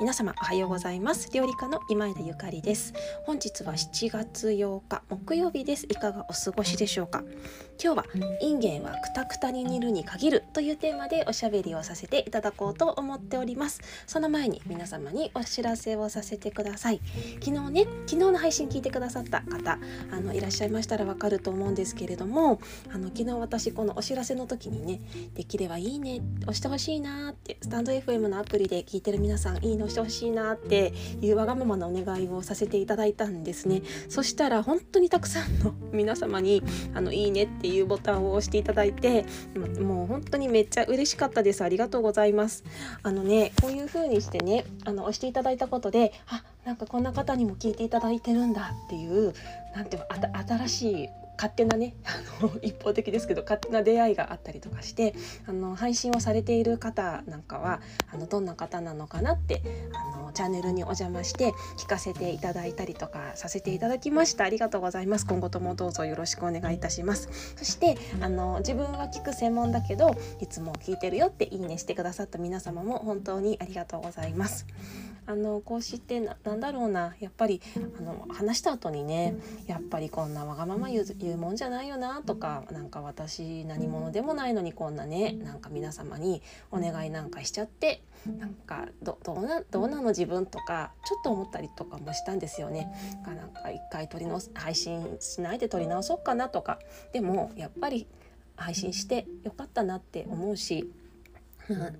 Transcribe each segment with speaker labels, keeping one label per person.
Speaker 1: 皆様おはようございます。料理家の今枝ゆかりです。本日は7月8日木曜日です。いかがお過ごしでしょうか？今日はインゲンはクタクタに煮るに限るというテーマでおしゃべりをさせていただこうと思っております。その前に皆様にお知らせをさせてください。昨日ね昨日の配信聞いてくださった方あのいらっしゃいましたらわかると思うんですけれどもあの昨日私このお知らせの時にねできればいいね押してほしいなってスタンド FM のアプリで聞いてる皆さんいいね押してほしいなっていうわがままなお願いをさせていただいたんですね。そしたら本当にたくさんの 皆様にあのいいねっていうボタンを押していただいてもう本当にめっちゃ嬉しかったです。ありがとうございます。あのねこういう風にしてねあの押していただいたことであなんかこんな方にも聞いていただいてるんだっていうなんていう新しい勝手なねあの 一方的ですけど勝手な出会いがあったりとかしてあの配信をされている方なんかはあのどんな方なのかなってあのチャンネルにお邪魔して聞かせていただいたりとかさせていただきました。ありがとうございます。今後ともどうぞよろしくお願いいたします。そしてあの自分は聞く専門だけどいつも聞いてるよっていいねしてくださった皆様も本当にありがとうございます。あのこうしてなんだろうなやっぱりあの話した後にねやっぱりこんなわがまま言う言うもんじゃないよなとかなんか私何者でもないのにこんなねなんか皆様にお願いなんかしちゃってなんかどどうなどうなの自分とかちょっと思ったりとかもしたんですよね。なんか一回撮りの配信しないで撮り直そうかなとかでもやっぱり配信してよかったなって思うし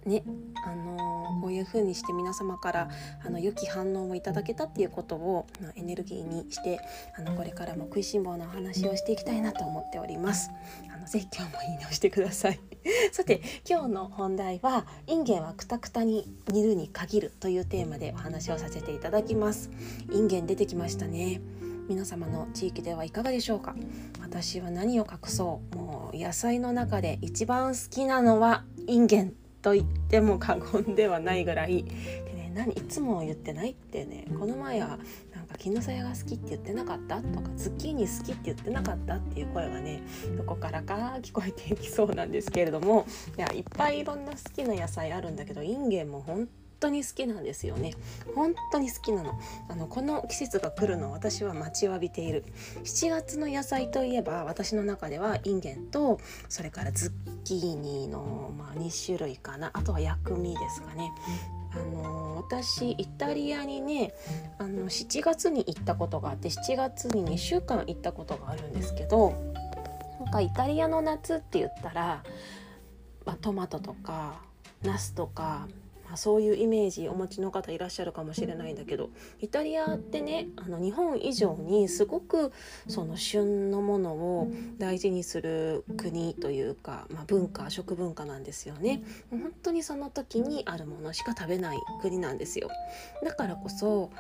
Speaker 1: ねあのー、こういう風にして皆様からあの良き反応をいただけたっていうことを、まあ、エネルギーにしてあのこれからも食いしん坊の話をしていきたいなと思っております。あのぜひ今日もいいねをしてください。さて今日の本題は「インゲンはくたくたに煮るに限る」というテーマでお話をさせていただきます。インゲン出てきましたね。皆様の地域ではいかがでしょうか？私は何を隠そう？もう野菜の中で一番好きなのはインゲンと言っても過言ではないぐらい。で、ね、何いつも言ってないってねこの前はなんか絹さやが好きって言ってなかったとかズッキーニ好きって言ってなかったっていう声がねどこからか聞こえていきそうなんですけれどもいやいっぱいいろんな好きな野菜あるんだけどインゲンも本当に好きなんですよね。本当に好きなの。あのこの季節が来るの私は待ちわびている。7月の野菜といえば私の中ではインゲンとそれからズッキーニの、まあ、2種類かな。あとは薬味ですかね。あの私イタリアにねあの7月に行ったことがあって7月に2週間行ったことがあるんですけどなんかイタリアの夏って言ったら、まあ、トマトとかナスとかあ、そういうイメージお持ちの方いらっしゃるかもしれないんだけどイタリアってねあの日本以上にすごくその旬のものを大事にする国というか、まあ、文化食文化なんですよね。本当にその時にあるものしか食べない国なんですよ。だからこそ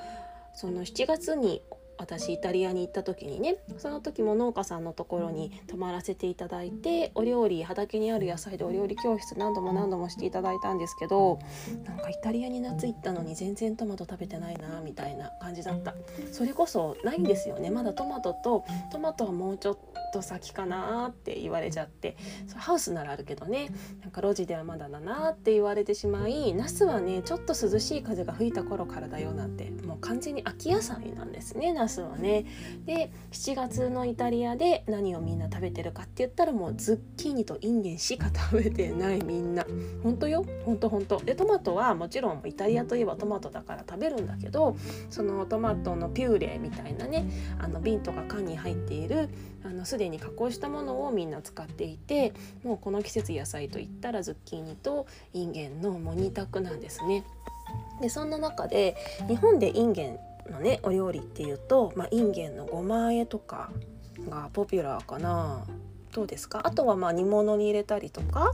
Speaker 1: その7月に私イタリアに行った時にねその時も農家さんのところに泊まらせていただいてお料理畑にある野菜でお料理教室何度も何度もしていただいたんですけどなんかイタリアに夏行ったのに全然トマト食べてないなみたいな感じだった。それこそないんですよね。まだトマトとトマトはもうちょっとと先かなって言われちゃってそハウスならあるけどねなんか路地ではまだだなって言われてしまいナスはねちょっと涼しい風が吹いた頃からだよなんてもう完全に秋野菜なんですねナスはね。で7月のイタリアで何をみんな食べてるかって言ったらもうズッキーニとインゲンしか食べてないみんな。本当よ本当本当でトマトはもちろんイタリアといえばトマトだから食べるんだけどそのトマトのピューレみたいなねあの瓶とか缶に入っているあのすでに加工したものをみんな使っていてもうこの季節野菜といったらズッキーニとインゲンのもう2択なんですね。でそんな中で日本でインゲンのねお料理っていうと、まあ、インゲンのごま和えとかがポピュラーかなどうですか？あとはまあ煮物に入れたりとか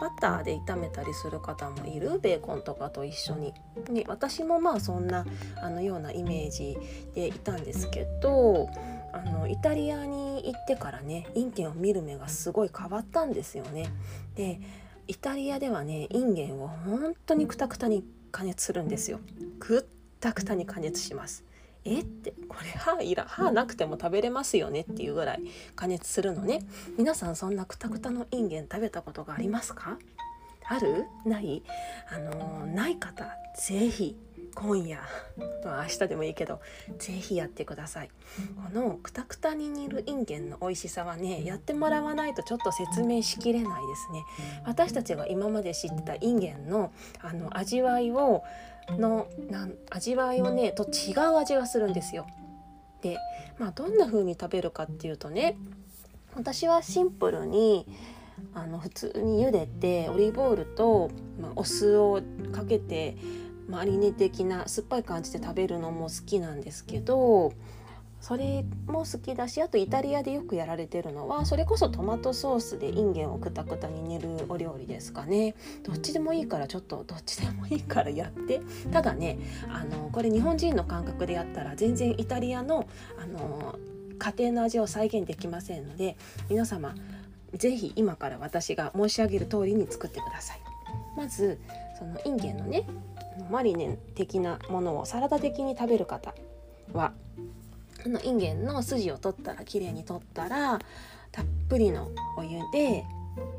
Speaker 1: バターで炒めたりする方もいるベーコンとかと一緒に。で私もまあそんなあのようなイメージでいたんですけどあのイタリアに行ってからねインゲンを見る目がすごい変わったんですよね。でイタリアではねインゲンを本当にくたくたに加熱するんですよ。くったくたに加熱します。えってこれ歯いら歯なくても食べれますよねっていうぐらい加熱するのね皆さんそんなくたくたのインゲン食べたことがありますか？ある？ない？あのない方ぜひ今夜。明日でもいいけどぜひやってください。このくたくたに煮るインゲンの美味しさはねやってもらわないとちょっと説明しきれないですね。私たちが今まで知ってたインゲンのあの味わいをのな味わいをねと違う味がするんですよ。でまあどんな風に食べるかっていうとね私はシンプルにあの普通に茹でてオリーブオイルと、まあ、お酢をかけてマリネ的な酸っぱい感じで食べるのも好きなんですけどそれも好きだしあとイタリアでよくやられてるのはそれこそトマトソースでインゲンをくたくたに煮るお料理ですかねどっちでもいいからちょっとどっちでもいいからやってただねあのこれ日本人の感覚でやったら全然イタリアのあの家庭の味を再現できませんので皆様是非今から私が申し上げる通りに作ってください。まずそのインゲンのねマリネ的なものをサラダ的に食べる方はあのインゲンの筋を取ったらきれいに取ったらたっぷりのお湯で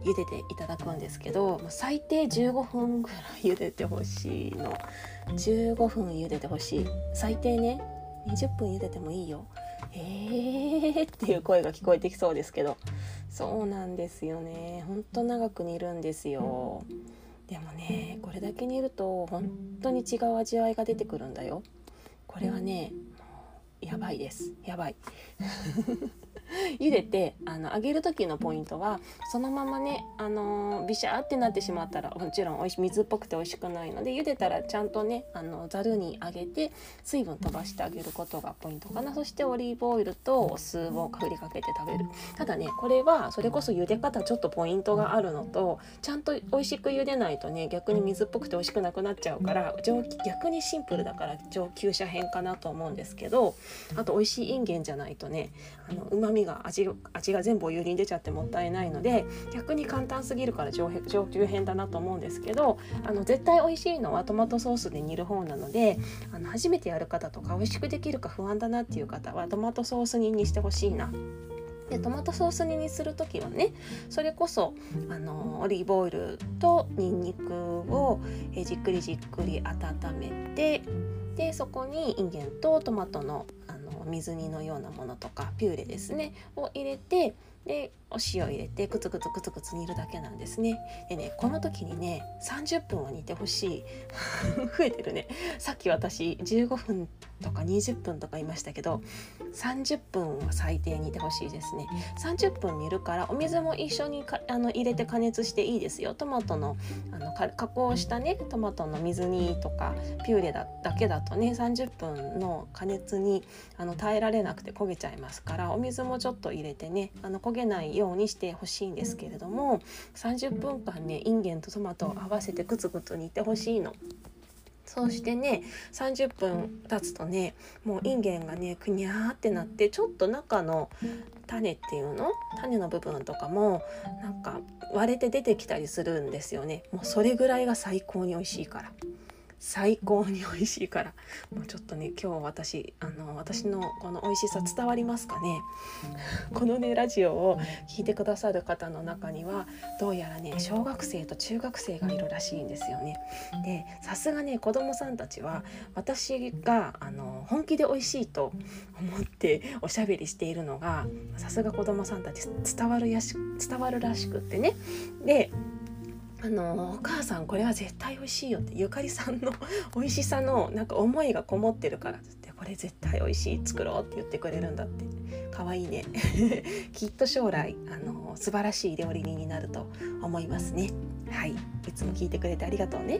Speaker 1: 茹でていただくんですけど最低15分ぐらい茹でてほしいの。15分茹でてほしい。最低ね。20分茹でてもいいよ。えーっていう声が聞こえてきそうですけど。そうなんですよね。ほんと長く煮るんですよ。でもねこれだけ煮ると本当に違う味わいが出てくるんだよ。これはねやばいです。やばい。茹でてあの揚げる時のポイントはそのままねあのビシャーってなってしまったらもちろんおいし水っぽくて美味しくないので茹でたらちゃんとねあのざるに揚げて水分飛ばしてあげることがポイントかな。そしてオリーブオイルとお酢を振りかけて食べる。ただねこれはそれこそ茹で方ちょっとポイントがあるのとちゃんと美味しく茹でないとね逆に水っぽくて美味しくなくなっちゃうから逆にシンプルだから上級者編かなと思うんですけどあと美味しいインゲンじゃないとねあの旨味が味味が全部お湯に出ちゃってもったいないので逆に簡単すぎるから上上級編だなと思うんですけどあの絶対美味しいのはトマトソースで煮る方なのであの初めてやる方とか美味しくできるか不安だなっていう方はトマトソース煮にしてほしいな。でトマトソース煮にする時はねそれこそあのオリーブオイルとにんにくをえじっくりじっくり温めてでそこにインゲンとトマトの水煮のようなものとかピューレですねを入れてでお塩入れてクツクツクツクツ煮るだけなんですね。でねこの時にね30分は煮てほしい。増えてるね。さっき私15分とか20分とか言いましたけど30分は最低煮てほしいですね。30分煮るからお水も一緒にあの入れて加熱していいですよ。トマトのあの加工したねトマトの水煮とかピューレだだけだとね30分の加熱にあの耐えられなくて焦げちゃいますからお水もちょっと入れてねあの焦げないようにしてほしいんですけれども30分間ねインゲンとトマトを合わせてグツグツ煮てほしいの。そうしてね30分経つとねもうインゲンがねくにゃーってなってちょっと中の種っていうの種の部分とかもなんか割れて出てきたりするんですよねもうそれぐらいが最高に美味しいから。最高に美味しいから。もうちょっとね今日私あの私のこの美味しさ伝わりますかね？このねラジオを聞いてくださる方の中にはどうやらね小学生と中学生がいるらしいんですよね。でさすがね子供さんたちは私があの本気で美味しいと思っておしゃべりしているのがさすが子供さんたち伝わるやし伝わるらしくってね。であのお母さんこれは絶対美味しいよってゆかりさんの美味しさのなんか思いがこもってるからってこれ絶対美味しい作ろうって言ってくれるんだって。可愛いね。きっと将来あの素晴らしい料理人になると思いますね。はい。いつも聞いてくれてありがとうね。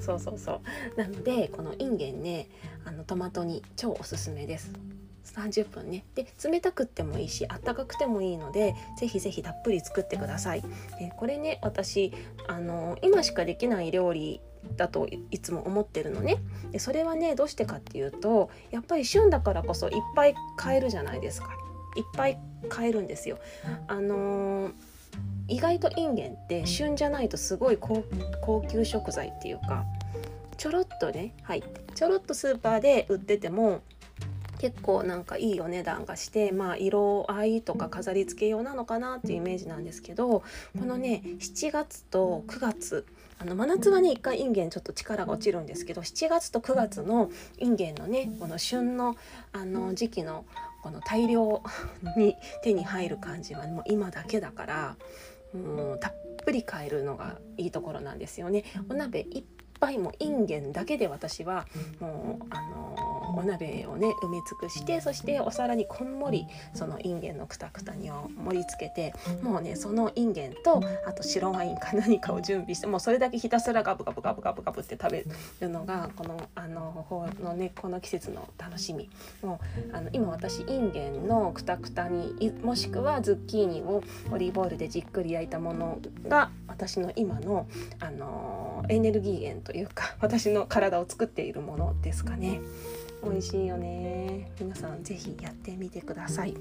Speaker 1: そうそうそう。なのでこのインゲンねあのトマトに超おすすめです。30分ねで冷たくってもいいしあったかくてもいいのでぜひぜひたっぷり作ってください。でこれね私あの今しかできない料理だといつも思ってるのねでそれはねどうしてかっていうとやっぱり旬だからこそいっぱい買えるじゃないですかいっぱい買えるんですよ。あのー、意外とインゲンって旬じゃないとすごい高級食材っていうかちょろっとねはいちょろっとスーパーで売ってても結構なんかいいお値段がしてまあ色合いとか飾り付け用なのかなっていうイメージなんですけどこのね7月と9月あの真夏はね一回インゲンちょっと力が落ちるんですけど7月と9月のインゲンのねこの旬のあの時期のこの大量に手に入る感じはもう今だけだからもうたっぷり買えるのがいいところなんですよね。お鍋一杯もインゲンだけで私はもうあのお鍋をね埋め尽くしてそしてお皿にこんもりそのインゲンのくたくたにを盛り付けてもうねそのインゲンとあと白ワインか何かを準備してもうそれだけひたすらガブガブガブガブガブって食べるのがこのあの方のねこの季節の楽しみ。もうあの今私インゲンのくたくたにもしくはズッキーニをオリーブオイルでじっくり焼いたものが私の今のあのエネルギー源とというか私の体を作っているものですかね。美味しいよね皆さん是非やってみてください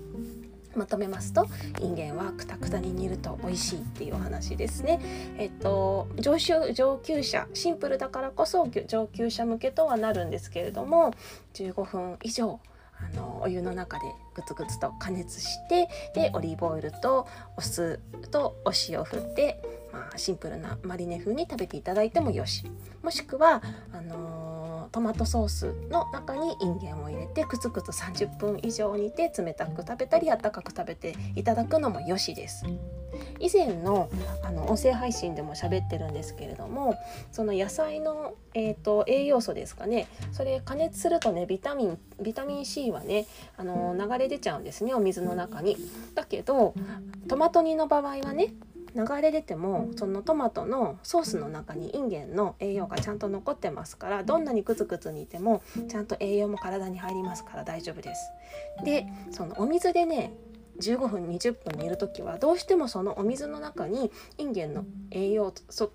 Speaker 1: まとめますとインゲンはくたくたに煮ると美味しいっていうお話ですね。えっと上級上級者シンプルだからこそ上級者向けとはなるんですけれども15分以上あのお湯の中でグツグツと加熱してでオリーブオイルとお酢とお塩を振って、まあ、シンプルなマリネ風に食べていただいてもよしもしくはあのトマトソースの中にインゲンを入れてくつくつ30分以上煮て冷たく食べたり温かく食べていただくのもよしです。以前のあの音声配信でも喋ってるんですけれどもその野菜の、えーと、栄養素ですかねそれ加熱するとねビタミンビタミン C はねあの流れ出ちゃうんですねお水の中に。だけどトマト煮の場合はね流れ出てもそのトマトのソースの中にインゲンの栄養がちゃんと残ってますからどんなにクツクツ煮てもちゃんと栄養も体に入りますから大丈夫です。でそのお水でね15分20分煮る時はどうしてもそのお水の中にインゲンの栄養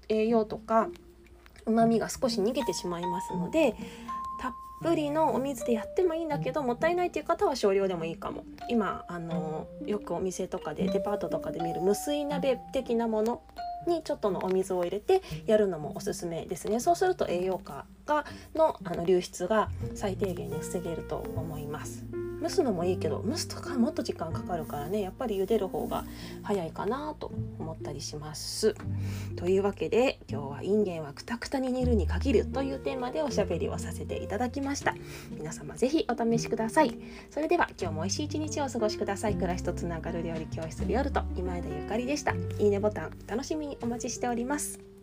Speaker 1: 栄養とかうまみが少し逃げてしまいますのでぷりのお水でやってもいいんだけどもったいないっていう方は少量でもいいかも今あのよくお店とかでデパートとかで見る無水鍋的なものにちょっとのお水を入れてやるのもおすすめですねそうすると栄養価がのあの流出が最低限に防げると思います。蒸すのもいいけど蒸すとかもっと時間かかるからねやっぱり茹でる方が早いかなと思ったりします。というわけで今日はインゲンはくたくたに煮るに限るというテーマでおしゃべりをさせていただきました。皆様ぜひお試しください。それでは今日も美味しい一日をお過ごしください。暮らしとつながる料理教室ビオルト今枝ゆかりでした。いいねボタン楽しみにお待ちしております。